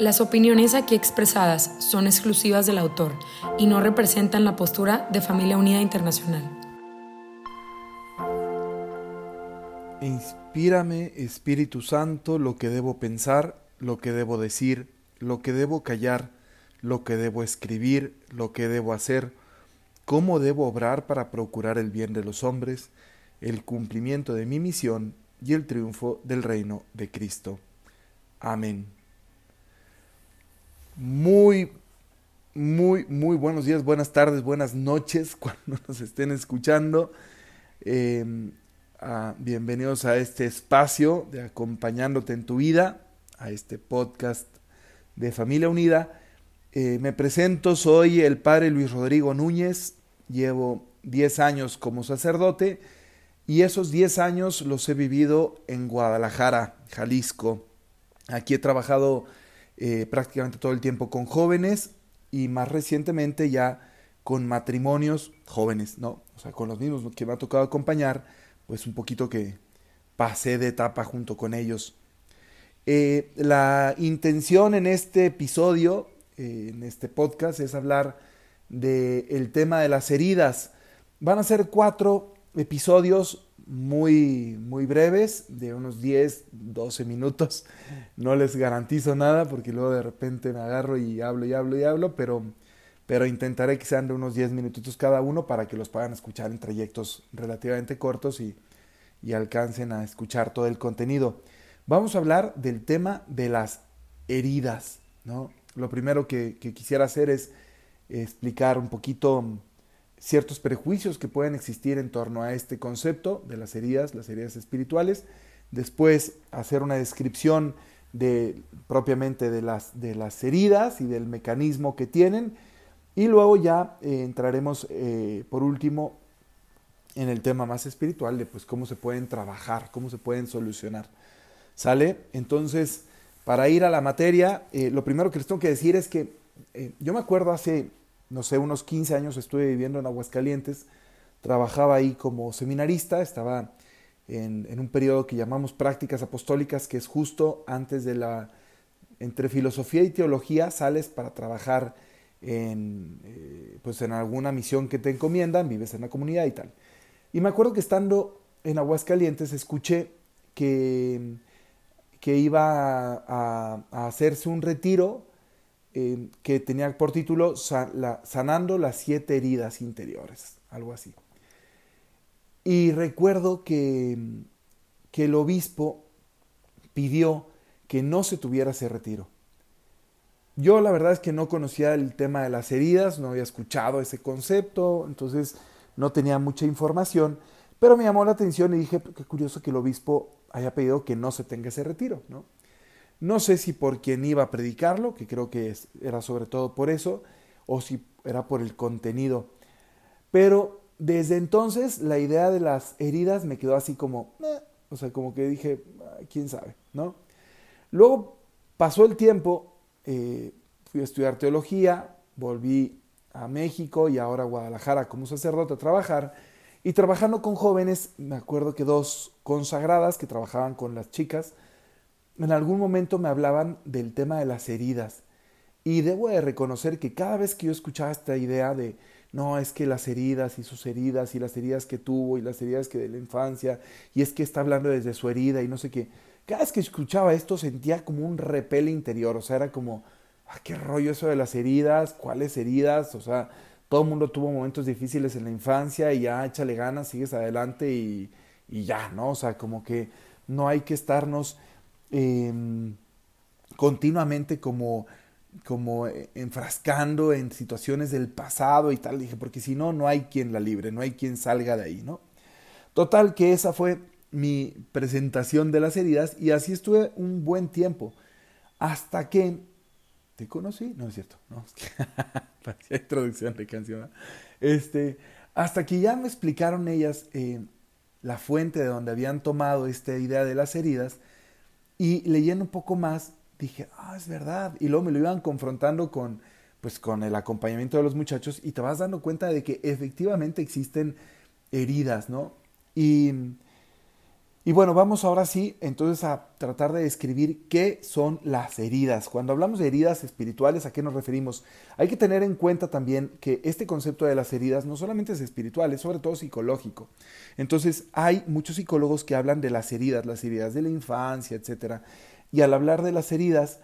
Las opiniones aquí expresadas son exclusivas del autor y no representan la postura de Familia Unida Internacional. Inspírame, Espíritu Santo, lo que debo pensar, lo que debo decir, lo que debo callar, lo que debo escribir, lo que debo hacer, cómo debo obrar para procurar el bien de los hombres, el cumplimiento de mi misión y el triunfo del reino de Cristo. Amén. Muy, muy, muy buenos días, buenas tardes, buenas noches cuando nos estén escuchando. Eh, bienvenidos a este espacio de acompañándote en tu vida, a este podcast de Familia Unida. Eh, me presento, soy el padre Luis Rodrigo Núñez, llevo 10 años como sacerdote y esos 10 años los he vivido en Guadalajara, Jalisco. Aquí he trabajado eh, prácticamente todo el tiempo con jóvenes y más recientemente ya con matrimonios jóvenes, ¿no? O sea, con los mismos que me ha tocado acompañar pues un poquito que pasé de etapa junto con ellos. Eh, la intención en este episodio, eh, en este podcast, es hablar del tema de las heridas. Van a ser cuatro episodios muy, muy breves, de unos 10, 12 minutos. No les garantizo nada porque luego de repente me agarro y hablo y hablo y hablo, pero, pero intentaré que sean de unos 10 minutitos cada uno para que los puedan escuchar en trayectos relativamente cortos y, y alcancen a escuchar todo el contenido. Vamos a hablar del tema de las heridas. ¿no? Lo primero que, que quisiera hacer es explicar un poquito ciertos prejuicios que pueden existir en torno a este concepto de las heridas, las heridas espirituales. Después hacer una descripción de, propiamente de las, de las heridas y del mecanismo que tienen. Y luego ya eh, entraremos, eh, por último, en el tema más espiritual de pues cómo se pueden trabajar, cómo se pueden solucionar. ¿Sale? Entonces, para ir a la materia, eh, lo primero que les tengo que decir es que yo me acuerdo hace no sé, unos 15 años estuve viviendo en Aguascalientes, trabajaba ahí como seminarista, estaba en, un periodo que llamamos prácticas apostólicas, que es justo antes de la, entre filosofía y teología, sales para trabajar en, eh, pues en alguna misión que te encomiendan, vives en la comunidad y tal. Y me acuerdo que estando en Aguascalientes escuché que, que iba a hacerse un retiro que tenía por título Sanando las siete heridas interiores, algo así. Y recuerdo que, que el obispo pidió que no se tuviera ese retiro. Yo la verdad es que no conocía el tema de las heridas, no había escuchado ese concepto, entonces no tenía mucha información, pero me llamó la atención y dije, qué curioso que el obispo haya pedido que no se tenga ese retiro, ¿no? No sé si por quien iba a predicarlo, que creo que era sobre todo por eso, o si era por el contenido. Pero desde entonces la idea de las heridas me quedó así como, o sea, como que dije, quién sabe, ¿no? Luego pasó el tiempo, eh, fui a estudiar teología, volví a México y ahora a Guadalajara como sacerdote a trabajar. Y trabajando con jóvenes, me acuerdo que dos consagradas que trabajaban con las chicas, en algún momento me hablaban del tema de las heridas. Y debo de reconocer que cada vez que yo escuchaba esta idea de, no, es que las heridas y sus heridas y las heridas que tuvo y las heridas que de la infancia, y es que está hablando desde su herida y no sé qué, cada vez que escuchaba esto sentía como un repel interior, o sea, era como, ah, qué rollo eso de las heridas, cuáles heridas, o sea, todo el mundo tuvo momentos difíciles en la infancia y ya échale ganas, sigues adelante y, y ya, ¿no? O sea, como que no hay que estarnos Em, continuamente como, como enfrascando en situaciones del pasado y tal. Dije, porque si no, no hay quien la libre, no hay quien salga de ahí, ¿no? Total, que esa fue mi presentación de las heridas y así estuve un buen tiempo. Hasta que te conocí, no es cierto, no, parecía introducción de canción. Este, hasta que ya me explicaron ellas eh, la fuente de donde habían tomado esta idea de las heridas y leyendo un poco más dije, ah, es verdad. Y luego me lo iban confrontando con, pues, con el acompañamiento de los muchachos y te vas dando cuenta de que efectivamente existen heridas, ¿no? Y, y bueno, vamos ahora sí entonces a tratar de describir qué son las heridas. Cuando hablamos de heridas espirituales, ¿a qué nos referimos? Hay que tener en cuenta también que este concepto de las heridas no solamente es espiritual, es sobre todo psicológico. Entonces, hay muchos psicólogos que hablan de las heridas, las heridas de la infancia, etcétera. Y al hablar de las heridas,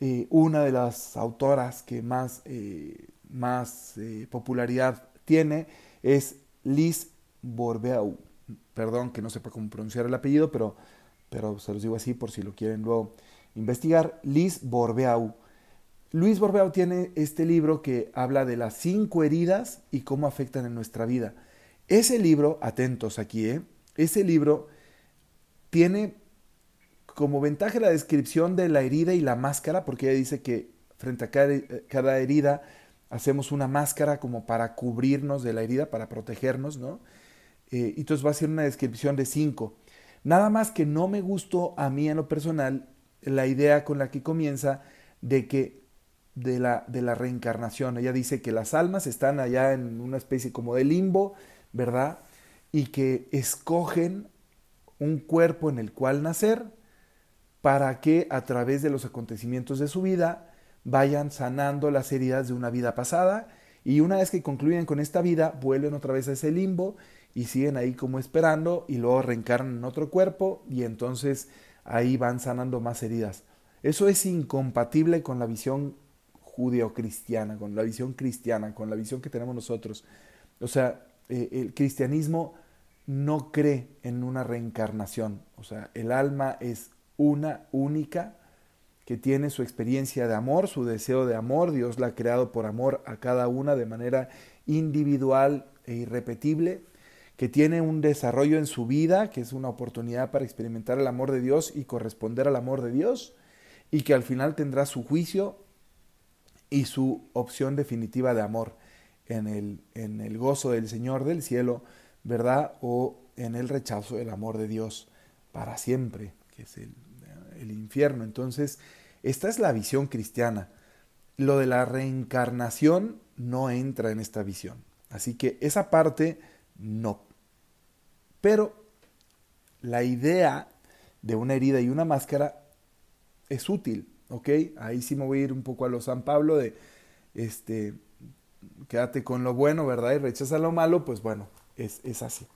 eh, una de las autoras que más, eh, más eh, popularidad tiene es Liz Borbeau. Perdón que no sepa cómo pronunciar el apellido, pero, pero se los digo así por si lo quieren luego investigar. Liz Borbeau. Luis Borbeau tiene este libro que habla de las cinco heridas y cómo afectan en nuestra vida. Ese libro, atentos aquí, ¿eh? ese libro tiene como ventaja la descripción de la herida y la máscara, porque ella dice que frente a cada, herida hacemos una máscara como para cubrirnos de la herida, para protegernos, ¿no? Eh, entonces va a ser una descripción de cinco. Nada más que no me gustó a mí en lo personal la idea con la que comienza de que de la, de la reencarnación. Ella dice que las almas están allá en una especie como de limbo, ¿verdad? Y que escogen un cuerpo en el cual nacer para que a través de los acontecimientos de su vida vayan sanando las heridas de una vida pasada y una vez que concluyen con esta vida vuelven otra vez a ese limbo y siguen ahí como esperando y luego reencarnan en otro cuerpo y entonces ahí van sanando más heridas. Eso es incompatible con la visión judeocristiana, con la visión cristiana, con la visión que tenemos nosotros. O sea, eh, el cristianismo no cree en una reencarnación. O sea, el alma es una única que tiene su experiencia de amor, su deseo de amor. Dios la ha creado por amor a cada una de manera individual e irrepetible, que tiene un desarrollo en su vida, que es una oportunidad para experimentar el amor de Dios y corresponder al amor de Dios, y que al final tendrá su juicio y su opción definitiva de amor en el, en el gozo del Señor del cielo, ¿verdad? O en el rechazo del amor de Dios para siempre, que es el el infierno. Entonces, esta es la visión cristiana. Lo de la reencarnación no entra en esta visión. Así que esa parte no. Pero la idea de una herida y una máscara es útil, ¿ok? Ahí sí me voy a ir un poco a lo San Pablo de, este, quédate con lo bueno, ¿verdad? Y rechaza lo malo, pues bueno, es, es así.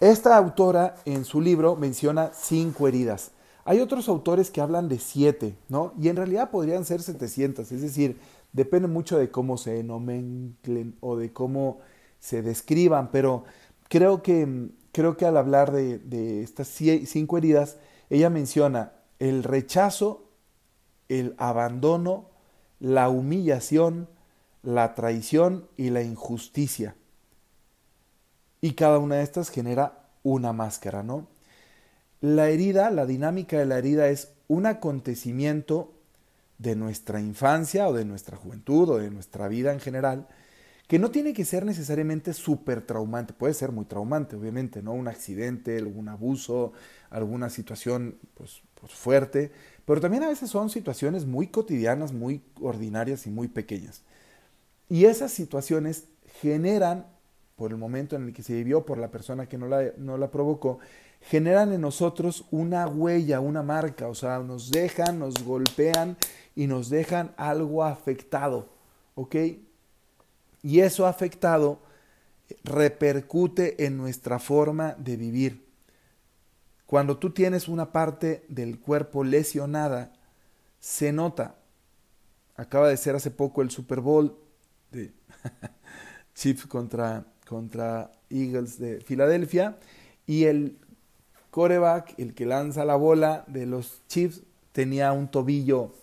Esta autora en su libro menciona cinco heridas. Hay otros autores que hablan de siete, ¿no? Y en realidad podrían ser 700, es decir, depende mucho de cómo se nomenclen o de cómo se describan, pero creo que, creo que al hablar de, de estas cinco heridas, ella menciona el rechazo, el abandono, la humillación, la traición y la injusticia. Y cada una de estas genera una máscara, ¿no? La herida, la dinámica de la herida es un acontecimiento de nuestra infancia o de nuestra juventud o de nuestra vida en general, que no tiene que ser necesariamente súper traumante, puede ser muy traumante, obviamente, ¿no? Un accidente, algún abuso, alguna situación pues, pues fuerte, pero también a veces son situaciones muy cotidianas, muy ordinarias y muy pequeñas. Y esas situaciones generan, por el momento en el que se vivió, por la persona que no la, no la provocó, generan en nosotros una huella, una marca, o sea, nos dejan, nos golpean y nos dejan algo afectado, ¿ok? Y eso afectado repercute en nuestra forma de vivir. Cuando tú tienes una parte del cuerpo lesionada, se nota. Acaba de ser hace poco el Super Bowl de Chiefs contra, contra Eagles de Filadelfia y el coreback, el que lanza la bola de los Chiefs, tenía un tobillo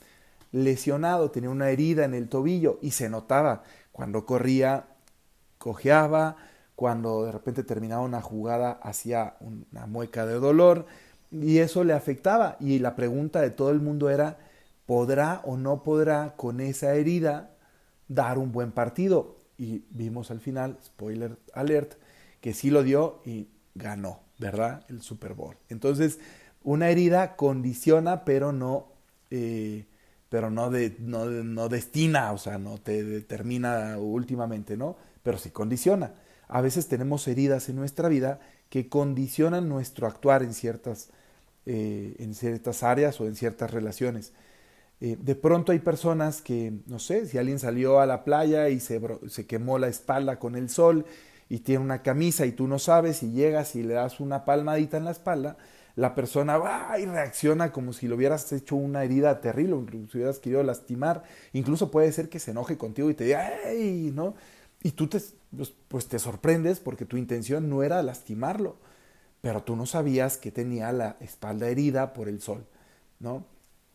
lesionado, tenía una herida en el tobillo y se notaba cuando corría, cojeaba, cuando de repente terminaba una jugada hacía una mueca de dolor y eso le afectaba y la pregunta de todo el mundo era podrá o no podrá con esa herida dar un buen partido. Y vimos al final, spoiler alert, que sí lo dio y ganó, ¿verdad? El Super Bowl. Entonces, una herida condiciona, pero no, eh, pero no, de, no, no, destina, o sea, no te determina últimamente, ¿no? Pero sí condiciona. A veces tenemos heridas en nuestra vida que condicionan nuestro actuar en ciertas, eh, en ciertas áreas o en ciertas relaciones. Eh, de pronto hay personas que, no sé, si alguien salió a la playa y se, se quemó la espalda con el sol y tiene una camisa y tú no sabes y llegas y le das una palmadita en la espalda, la persona va y reacciona como si le hubieras hecho una herida terrible, o si hubieras querido lastimar, incluso puede ser que se enoje contigo y te diga, ¡ay! ¿no? Y tú te, pues, pues te sorprendes porque tu intención no era lastimarlo, pero tú no sabías que tenía la espalda herida por el sol, ¿no?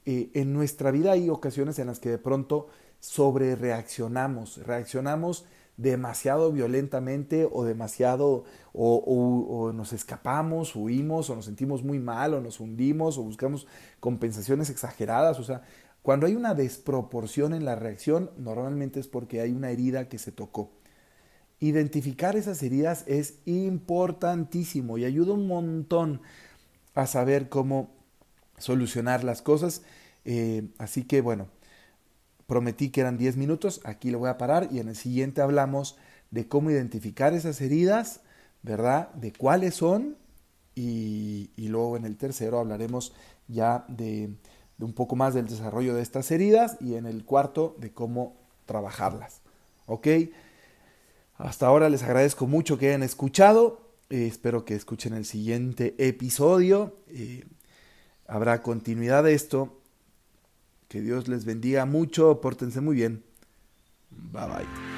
Eh, en nuestra vida hay ocasiones en las que de pronto sobre reaccionamos, reaccionamos demasiado violentamente o demasiado o, nos escapamos, huimos o nos sentimos muy mal o nos hundimos o buscamos compensaciones exageradas. O sea, cuando hay una desproporción en la reacción, normalmente es porque hay una herida que se tocó. Identificar esas heridas es importantísimo y ayuda un montón a saber cómo solucionar las cosas. Eh, así que bueno, Prometí que eran 10 minutos, aquí lo voy a parar y en el siguiente hablamos de cómo identificar esas heridas, ¿verdad? De cuáles son y, luego en el tercero hablaremos ya de, un poco más del desarrollo de estas heridas y en el cuarto de cómo trabajarlas. ¿Ok? Hasta ahora les agradezco mucho que hayan escuchado. Eh, espero que escuchen el siguiente episodio. Eh, habrá continuidad de esto que Dios les bendiga mucho, pórtense muy bien. Bye bye.